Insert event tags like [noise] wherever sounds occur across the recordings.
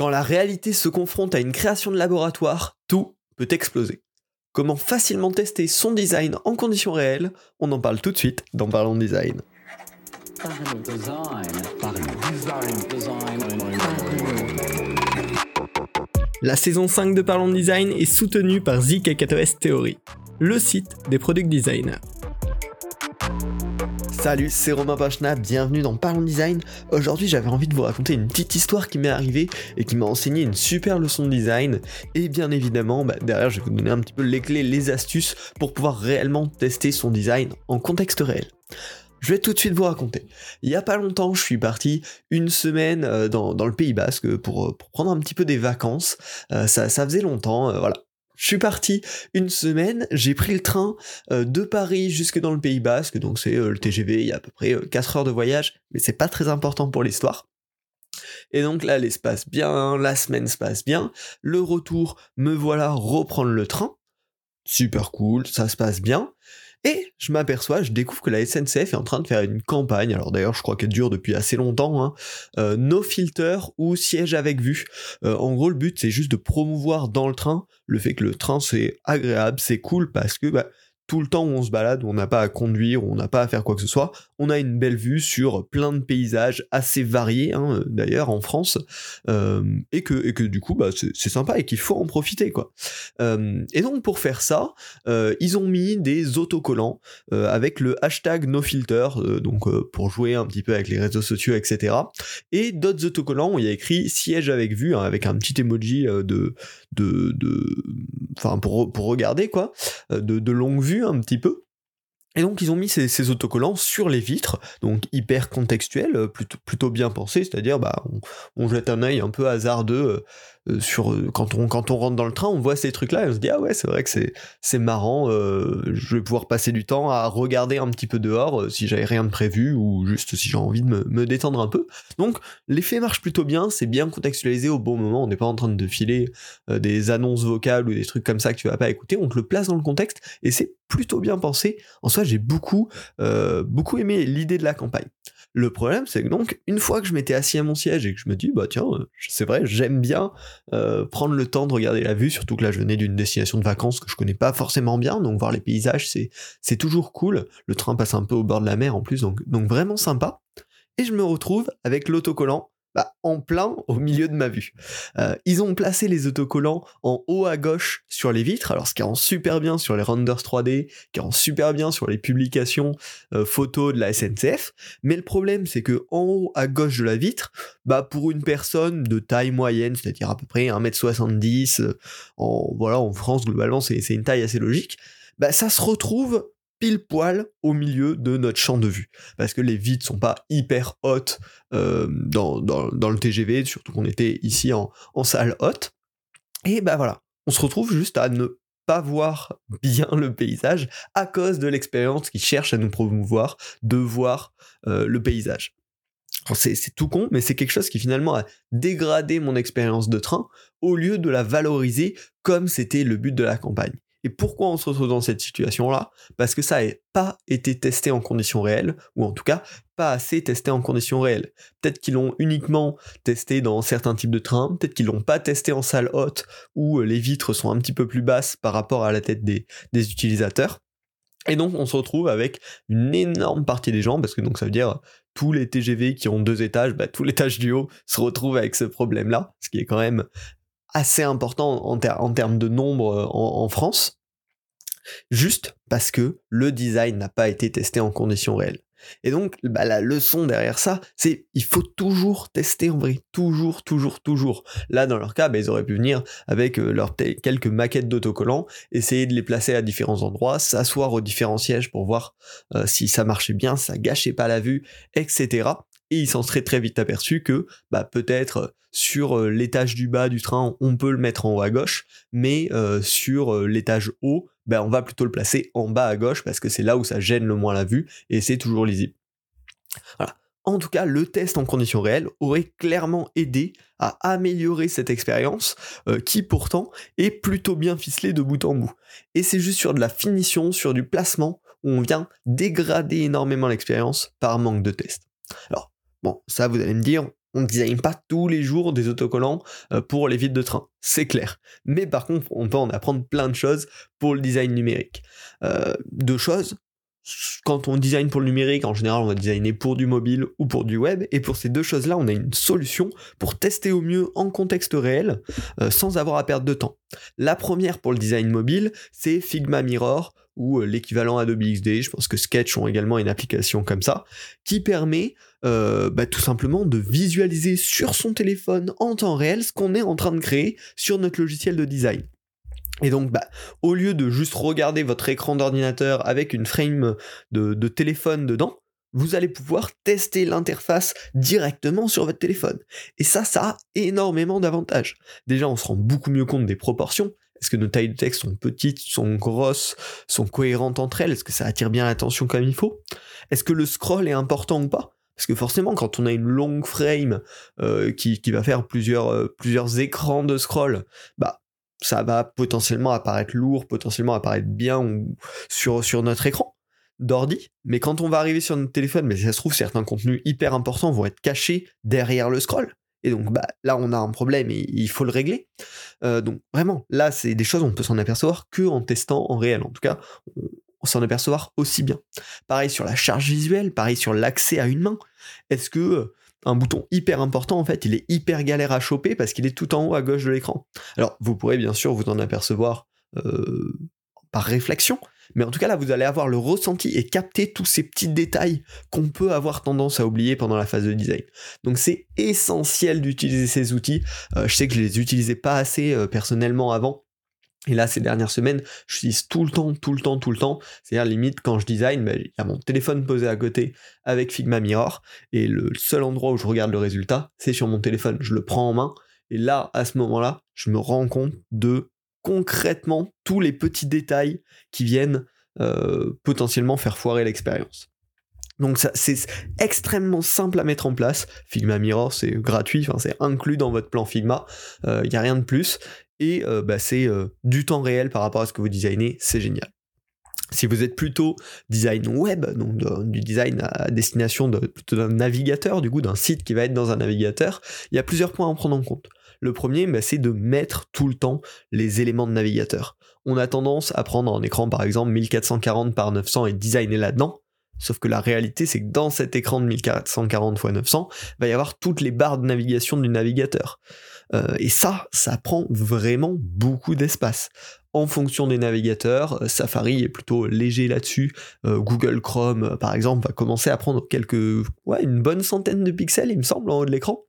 Quand la réalité se confronte à une création de laboratoire, tout peut exploser. Comment facilement tester son design en conditions réelles On en parle tout de suite dans Parlons Design. La saison 5 de Parlons Design est soutenue par ZK4S Theory, le site des product designers. Salut, c'est Romain Pachna, bienvenue dans Parlons Design. Aujourd'hui, j'avais envie de vous raconter une petite histoire qui m'est arrivée et qui m'a enseigné une super leçon de design. Et bien évidemment, bah, derrière, je vais vous donner un petit peu les clés, les astuces pour pouvoir réellement tester son design en contexte réel. Je vais tout de suite vous raconter. Il y a pas longtemps, je suis parti une semaine euh, dans, le Pays Basque pour, prendre un petit peu des vacances. Euh, ça, faisait longtemps, euh, voilà. Je suis parti une semaine, j'ai pris le train euh, de Paris jusque dans le Pays Basque, donc c'est euh, le TGV, il y a à peu près 4 euh, heures de voyage, mais c'est pas très important pour l'histoire. Et donc là, l'espace bien, la semaine se passe bien, le retour, me voilà reprendre le train, super cool, ça se passe bien, et je m'aperçois, je découvre que la SNCF est en train de faire une campagne, alors d'ailleurs je crois qu'elle dure depuis assez longtemps, hein, euh, no filter ou siège avec vue. Euh, en gros le but c'est juste de promouvoir dans le train le fait que le train c'est agréable, c'est cool parce que bah, le temps où on se balade, où on n'a pas à conduire, où on n'a pas à faire quoi que ce soit, on a une belle vue sur plein de paysages assez variés, hein, d'ailleurs, en France, euh, et, que, du coup, bah, c'est sympa et qu'il faut en profiter, quoi. Euh, et donc, pour faire ça, euh, ils ont mis des autocollants avec le hashtag NoFilter, donc pour jouer un petit peu avec les réseaux sociaux, etc. Et d'autres autocollants où il y a écrit siège avec vue, hein, avec un petit emoji de, de, enfin pour, regarder quoi, de longue vue un petit peu. Et donc ils ont mis ces, autocollants sur les vitres, donc hyper contextuel, euh, plutôt, bien pensé, c'est-à-dire bah, on, jette un œil un peu hasardeux euh, sur quand on quand on rentre dans le train, on voit ces trucs-là et on se dit ah ouais c'est vrai que c'est c'est marrant, je vais pouvoir passer du temps à regarder un petit peu dehors si j'avais rien de prévu ou juste si j'ai envie de me, détendre un peu. Donc l'effet marche plutôt bien, c'est bien contextualisé au bon moment, on n'est pas en train de filer des annonces vocales ou des trucs comme ça que tu vas pas écouter, on te le place dans le contexte et c'est plutôt bien pensé. En soi j'ai beaucoup beaucoup aimé l'idée de la campagne. Le problème, c'est que donc, une fois que je m'étais assis à mon siège et que je me dis, bah tiens, euh, c'est vrai, j'aime bien euh, prendre le temps de regarder la vue, surtout que là, je venais d'une destination de vacances que je connais pas forcément bien, donc voir les paysages, c'est, c'est toujours cool. Le train passe un peu au bord de la mer en plus, donc, donc vraiment sympa. Et je me retrouve avec l'autocollant bah, en plein au milieu de ma vue. Euh, ils ont placé les autocollants en haut à gauche sur les vitres, alors ce qui rend super bien sur les renders 3D, qui rend super bien sur les publications euh, photos de la SNCF, mais le problème c'est que en haut à gauche de la vitre, bah pour une personne de taille moyenne, c'est-à-dire à peu près 1m70, euh, en, voilà, en France globalement c'est une taille assez logique, bah ça se retrouve pile poil au milieu de notre champ de vue. Parce que les vitres sont pas hyper hautes euh, dans, le TGV, surtout qu'on était ici en, salle haute. Et bah voilà, on se retrouve juste à ne pas voir bien le paysage à cause de l'expérience qui cherche à nous promouvoir de voir euh, le paysage. C'est tout con, mais c'est quelque chose qui finalement a dégradé mon expérience de train au lieu de la valoriser comme c'était le but de la campagne. Et pourquoi on se retrouve dans cette situation-là? Parce que ça n'a pas été testé en conditions réelles, ou en tout cas pas assez testé en conditions réelles. Peut-être qu'ils l'ont uniquement testé dans certains types de trains, peut-être qu'ils l'ont pas testé en salle haute, où les vitres sont un petit peu plus basses par rapport à la tête des, utilisateurs. Et donc on se retrouve avec une énorme partie des gens, parce que donc ça veut dire tous les TGV qui ont deux étages, bah, tout l'étage du haut se retrouve avec ce problème-là, ce qui est quand même assez important en, termes de nombre euh, en, France, juste parce que le design n'a pas été testé en conditions réelles. Et donc, bah, la leçon derrière ça, c'est il faut toujours tester en vrai, toujours, toujours, toujours. Là, dans leur cas, bah, ils auraient pu venir avec euh, leurs quelques maquettes d'autocollants, essayer de les placer à différents endroits, s'asseoir aux différents sièges pour voir euh, si ça marchait bien, ça gâchait pas la vue, etc et il s'en serait très vite aperçu que bah, peut-être euh, sur euh, l'étage du bas du train, on peut le mettre en haut à gauche, mais euh, sur l'étage haut, bah, on va plutôt le placer en bas à gauche parce que c'est là où ça gêne le moins la vue et c'est toujours lisible. Voilà. En tout cas, le test en conditions réelles aurait clairement aidé à améliorer cette expérience, qui pourtant est plutôt bien ficelée de bout en bout. Et c'est juste sur de la finition, sur du placement, où on vient dégrader énormément l'expérience par manque de test. Alors, Bon, ça, vous allez me dire, on ne design pas tous les jours des autocollants euh, pour les vides de train, c'est clair. Mais par contre, on peut en apprendre plein de choses pour le design numérique. Euh, deux choses, quand on design pour le numérique, en général, on va designer pour du mobile ou pour du web. Et pour ces deux choses-là, on a une solution pour tester au mieux en contexte réel, euh, sans avoir à perdre de temps. La première pour le design mobile, c'est Figma Mirror ou euh, l'équivalent Adobe XD. Je pense que Sketch ont également une application comme ça, qui permet euh, bah, tout simplement de visualiser sur son téléphone en temps réel ce qu'on est en train de créer sur notre logiciel de design. Et donc, bah, au lieu de juste regarder votre écran d'ordinateur avec une frame de, téléphone dedans, vous allez pouvoir tester l'interface directement sur votre téléphone. Et ça, ça a énormément d'avantages. Déjà, on se rend beaucoup mieux compte des proportions. Est-ce que nos tailles de texte sont petites, sont grosses, sont cohérentes entre elles? Est-ce que ça attire bien l'attention comme il faut? Est-ce que le scroll est important ou pas? Parce que forcément, quand on a une longue frame euh, qui, va faire plusieurs, euh, plusieurs écrans de scroll, bah ça va potentiellement apparaître lourd, potentiellement apparaître bien sur, sur notre écran d'ordi, mais quand on va arriver sur notre téléphone, mais ça se trouve, certains contenus hyper importants vont être cachés derrière le scroll. Et donc bah, là, on a un problème et il faut le régler. Euh, donc vraiment, là, c'est des choses, on peut s'en apercevoir que en testant en réel. En tout cas, on s'en apercevoir aussi bien. Pareil sur la charge visuelle, pareil sur l'accès à une main. Est-ce que un bouton hyper important, en fait, il est hyper galère à choper parce qu'il est tout en haut à gauche de l'écran. Alors, vous pourrez bien sûr vous en apercevoir euh, par réflexion, mais en tout cas là, vous allez avoir le ressenti et capter tous ces petits détails qu'on peut avoir tendance à oublier pendant la phase de design. Donc c'est essentiel d'utiliser ces outils. Euh, je sais que je les utilisais pas assez euh, personnellement avant. Et là, ces dernières semaines, j'utilise tout le temps, tout le temps, tout le temps. C'est-à-dire, limite, quand je design, ben, il y a mon téléphone posé à côté avec Figma Mirror. Et le seul endroit où je regarde le résultat, c'est sur mon téléphone. Je le prends en main. Et là, à ce moment-là, je me rends compte de concrètement tous les petits détails qui viennent euh, potentiellement faire foirer l'expérience. Donc c'est extrêmement simple à mettre en place. Figma Mirror, c'est gratuit, c'est inclus dans votre plan Figma. Il euh, n'y a rien de plus et euh, bah, c'est euh, du temps réel par rapport à ce que vous designez, c'est génial. Si vous êtes plutôt design web, donc du design à destination d'un navigateur, du coup d'un site qui va être dans un navigateur, il y a plusieurs points à en prendre en compte. Le premier, bah, c'est de mettre tout le temps les éléments de navigateur. On a tendance à prendre un écran par exemple 1440 par 900 et designer là-dedans. Sauf que la réalité, c'est que dans cet écran de 1440 x 900, il va y avoir toutes les barres de navigation du navigateur. Euh, et ça, ça prend vraiment beaucoup d'espace. En fonction des navigateurs, euh, Safari est plutôt léger là-dessus. Euh, Google Chrome, par exemple, va commencer à prendre quelques, ouais, une bonne centaine de pixels, il me semble, en haut de l'écran.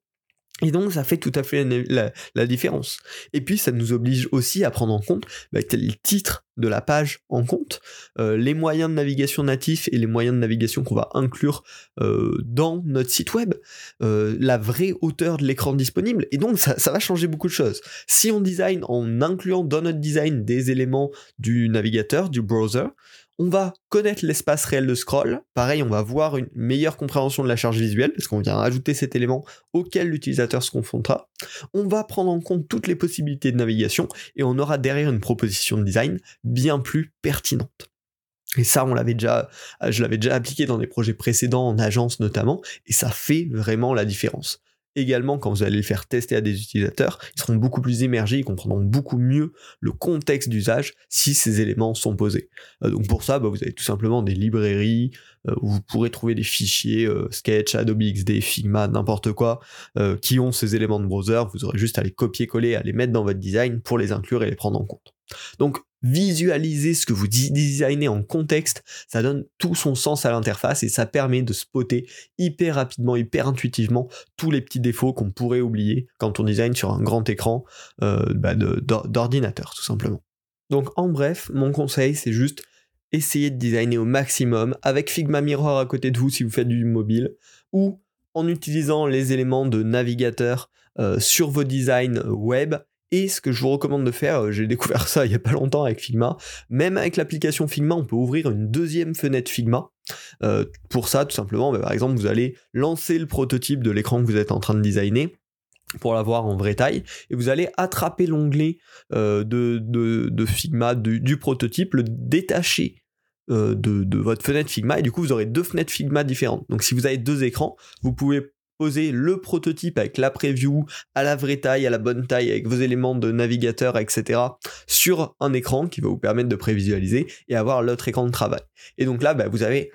Et donc ça fait tout à fait la, différence. Et puis ça nous oblige aussi à prendre en compte bah, le titre de la page en compte, euh, les moyens de navigation natifs et les moyens de navigation qu'on va inclure euh, dans notre site web, euh, la vraie hauteur de l'écran disponible. Et donc ça, ça va changer beaucoup de choses. Si on design en incluant dans notre design des éléments du navigateur, du browser, on va connaître l'espace réel de scroll. Pareil, on va voir une meilleure compréhension de la charge visuelle, parce qu'on vient ajouter cet élément auquel l'utilisateur se confrontera. On va prendre en compte toutes les possibilités de navigation, et on aura derrière une proposition de design bien plus pertinente. Et ça, on l'avait déjà, je l'avais déjà appliqué dans des projets précédents en agence notamment, et ça fait vraiment la différence également quand vous allez le faire tester à des utilisateurs, ils seront beaucoup plus émergés, ils comprendront beaucoup mieux le contexte d'usage si ces éléments sont posés. Euh, donc pour ça, bah, vous avez tout simplement des librairies euh, où vous pourrez trouver des fichiers euh, Sketch, Adobe XD, Figma, n'importe quoi, qui ont ces éléments de browser. Vous aurez juste à les copier-coller, à les mettre dans votre design pour les inclure et les prendre en compte. Donc visualiser ce que vous designez en contexte, ça donne tout son sens à l'interface et ça permet de spotter hyper rapidement, hyper intuitivement tous les petits défauts qu'on pourrait oublier quand on design sur un grand écran euh, bah, d'ordinateur tout simplement. Donc en bref, mon conseil c'est juste essayer de designer au maximum avec Figma Mirror à côté de vous si vous faites du mobile ou en utilisant les éléments de navigateur euh, sur vos designs web et ce que je vous recommande de faire, euh, j'ai découvert ça [laughs] il n'y a pas longtemps avec Figma, même avec l'application Figma, on peut ouvrir une deuxième fenêtre Figma. Euh, pour ça, tout simplement, bah, par exemple, vous allez lancer le prototype de l'écran que vous êtes en train de designer pour l'avoir en vraie taille, et vous allez attraper l'onglet euh, de, Figma du, prototype, le détacher de, de, votre fenêtre Figma, et du coup vous aurez deux fenêtres Figma différentes. Donc si vous avez deux écrans, vous pouvez poser le prototype avec la preview à la vraie taille, à la bonne taille, avec vos éléments de navigateur, etc. sur un écran qui va vous permettre de prévisualiser et avoir l'autre écran de travail. Et donc là, bah, vous avez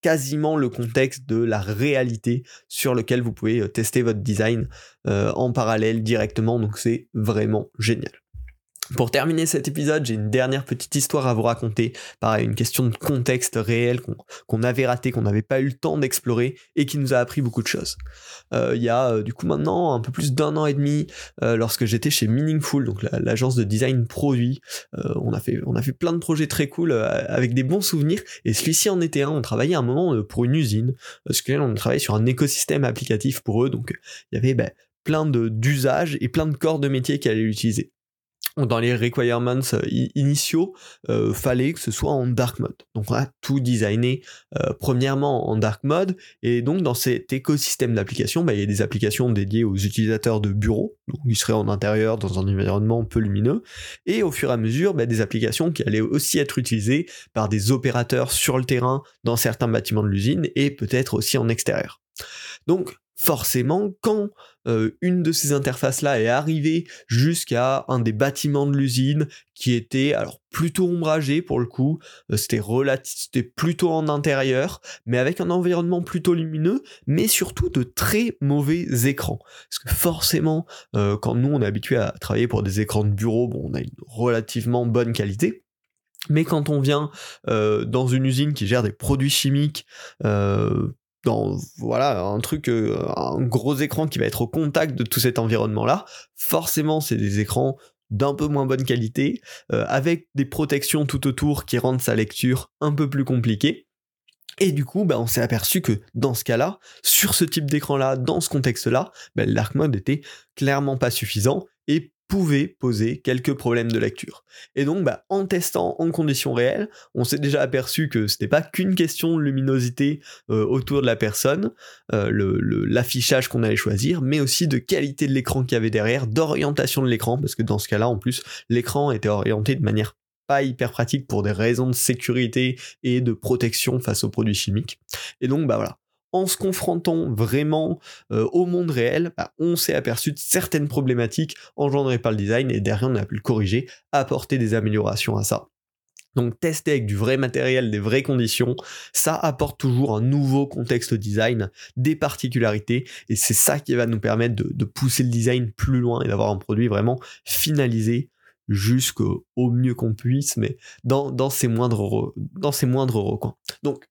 quasiment le contexte de la réalité sur lequel vous pouvez euh, tester votre design euh, en parallèle directement, donc c'est vraiment génial. Pour terminer cet épisode, j'ai une dernière petite histoire à vous raconter. Pareil, une question de contexte réel qu'on avait raté, qu'on n'avait pas eu le temps d'explorer et qui nous a appris beaucoup de choses. Euh, il y a euh, du coup maintenant un peu plus d'un an et demi, euh, lorsque j'étais chez Meaningful, donc l'agence de design produit, on, a fait, on a fait plein de projets très cool avec des bons souvenirs. Et celui-ci en était un. On travaillait un moment pour une usine, parce qu'on travaillait sur un écosystème applicatif pour eux. Donc il y avait ben, plein d'usages et plein de corps de métier qui allaient l'utiliser dans les requirements euh, initiaux, euh, fallait que ce soit en dark mode. Donc on a tout designé euh, premièrement en dark mode, et donc dans cet écosystème d'applications, bah, il y a des applications dédiées aux utilisateurs de bureaux, donc ils seraient en intérieur dans un environnement peu lumineux, et au fur et à mesure bah, des applications qui allaient aussi être utilisées par des opérateurs sur le terrain dans certains bâtiments de l'usine, et peut-être aussi en extérieur. Donc forcément, quand euh, une de ces interfaces-là est arrivée jusqu'à un des bâtiments de l'usine qui était alors plutôt ombragé pour le coup, euh, c'était c'était plutôt en intérieur, mais avec un environnement plutôt lumineux, mais surtout de très mauvais écrans. Parce que forcément, euh, quand nous on est habitué à travailler pour des écrans de bureau, bon, on a une relativement bonne qualité. Mais quand on vient dans une usine qui gère des produits chimiques, dans voilà un truc euh, un gros écran qui va être au contact de tout cet environnement là forcément c'est des écrans d'un peu moins bonne qualité euh, avec des protections tout autour qui rendent sa lecture un peu plus compliquée. Et du coup, bah, on s'est aperçu que dans ce cas-là, sur ce type d'écran-là, dans ce contexte-là, bah, l'arc mode était clairement pas suffisant et pouvait poser quelques problèmes de lecture. Et donc, bah, en testant en conditions réelles, on s'est déjà aperçu que ce n'était pas qu'une question de luminosité euh, autour de la personne, euh, l'affichage qu'on allait choisir, mais aussi de qualité de l'écran qu'il y avait derrière, d'orientation de l'écran, parce que dans ce cas-là, en plus, l'écran était orienté de manière pas hyper pratique pour des raisons de sécurité et de protection face aux produits chimiques. Et donc, bah voilà, en se confrontant vraiment euh, au monde réel, bah, on s'est aperçu de certaines problématiques engendrées par le design et derrière on a pu le corriger, apporter des améliorations à ça. Donc tester avec du vrai matériel, des vraies conditions, ça apporte toujours un nouveau contexte design, des particularités, et c'est ça qui va nous permettre de, pousser le design plus loin et d'avoir un produit vraiment finalisé jusqu'au mieux qu'on puisse, mais dans, dans, ses moindres, dans ses moindres recoins. Donc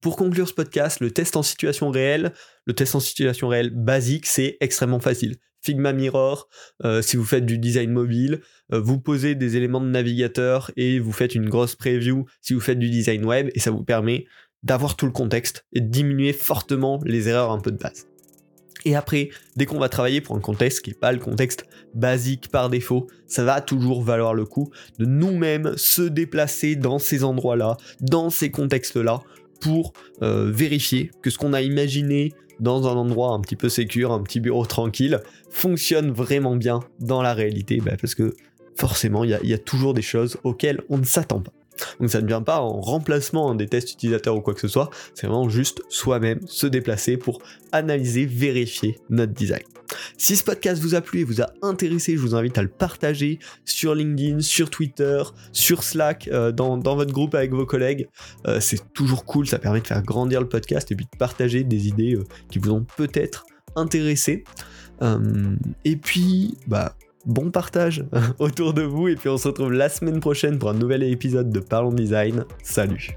pour conclure ce podcast, le test en situation réelle, le test en situation réelle basique, c'est extrêmement facile. Figma Mirror, euh, si vous faites du design mobile, euh, vous posez des éléments de navigateur et vous faites une grosse preview si vous faites du design web et ça vous permet d'avoir tout le contexte et de diminuer fortement les erreurs un peu de base. Et après, dès qu'on va travailler pour un contexte qui n'est pas le contexte basique par défaut, ça va toujours valoir le coup de nous-mêmes se déplacer dans ces endroits-là, dans ces contextes-là, pour euh, vérifier que ce qu'on a imaginé dans un endroit un petit peu sécure, un petit bureau [laughs] tranquille, fonctionne vraiment bien dans la réalité, bah, parce que forcément, il y, a toujours des choses auxquelles on ne s'attend pas. Donc ça ne vient pas en remplacement des tests utilisateurs ou quoi que ce soit, c'est vraiment juste soi-même se déplacer pour analyser, vérifier notre design. Si ce podcast vous a plu et vous a intéressé, je vous invite à le partager sur LinkedIn, sur Twitter, sur Slack, euh, dans, votre groupe avec vos collègues. Euh, c'est toujours cool, ça permet de faire grandir le podcast et puis de partager des idées euh, qui vous ont peut-être intéressé. et puis, bah, bon partage [laughs] autour de vous et puis on se retrouve la semaine prochaine pour un nouvel épisode de Parlons Design. Salut.